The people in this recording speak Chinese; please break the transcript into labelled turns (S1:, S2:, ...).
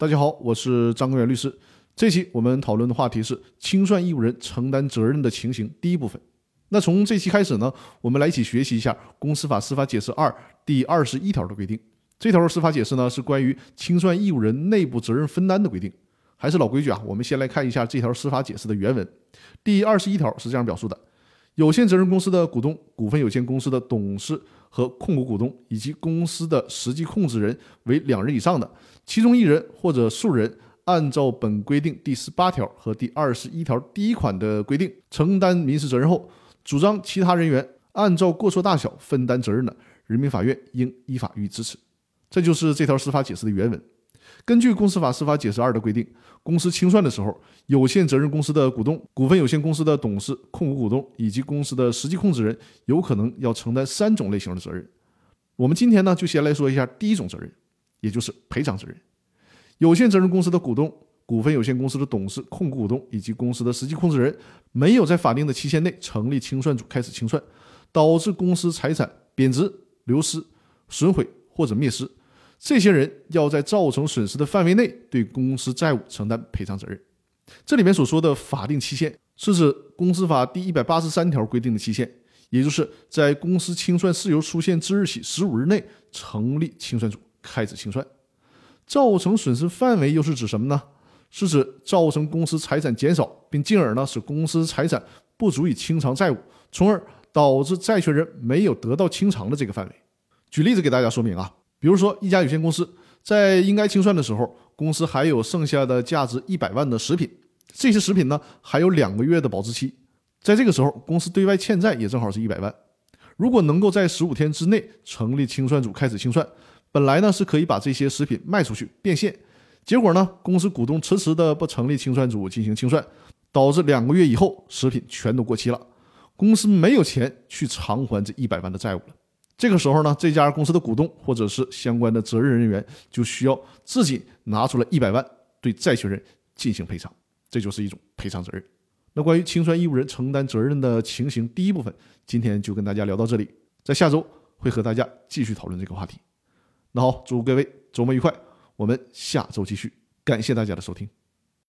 S1: 大家好，我是张根源律师。这期我们讨论的话题是清算义务人承担责任的情形。第一部分，那从这期开始呢，我们来一起学习一下《公司法司法解释二》第二十一条的规定。这条司法解释呢是关于清算义务人内部责任分担的规定。还是老规矩啊，我们先来看一下这条司法解释的原文。第二十一条是这样表述的：有限责任公司的股东、股份有限公司的董事和控股股东，以及公司的实际控制人为两人以上的。其中一人或者数人按照本规定第十八条和第二十一条第一款的规定承担民事责任后，主张其他人员按照过错大小分担责任的，人民法院应依法予以支持。这就是这条司法解释的原文。根据《公司法司法解释二》的规定，公司清算的时候，有限责任公司的股东、股份有限公司的董事、控股股东以及公司的实际控制人有可能要承担三种类型的责任。我们今天呢，就先来说一下第一种责任。也就是赔偿责任，有限责任公司的股东、股份有限公司的董事、控股股东以及公司的实际控制人没有在法定的期限内成立清算组开始清算，导致公司财产贬值、流失、损毁或者灭失，这些人要在造成损失的范围内对公司债务承担赔偿责任。这里面所说的法定期限，是指公司法第一百八十三条规定的期限，也就是在公司清算事由出现之日起十五日内成立清算组。开始清算，造成损失范围又是指什么呢？是指造成公司财产减少，并进而呢使公司财产不足以清偿债务，从而导致债权人没有得到清偿的这个范围。举例子给大家说明啊，比如说一家有限公司在应该清算的时候，公司还有剩下的价值一百万的食品，这些食品呢还有两个月的保质期，在这个时候，公司对外欠债也正好是一百万，如果能够在十五天之内成立清算组开始清算。本来呢是可以把这些食品卖出去变现，结果呢公司股东迟迟的不成立清算组进行清算，导致两个月以后食品全都过期了，公司没有钱去偿还这一百万的债务了。这个时候呢这家公司的股东或者是相关的责任人员就需要自己拿出来一百万对债权人进行赔偿，这就是一种赔偿责任。那关于清算义务人承担责任的情形，第一部分今天就跟大家聊到这里，在下周会和大家继续讨论这个话题。那好，祝各位周末愉快，我们下周继续。感谢大家的收听。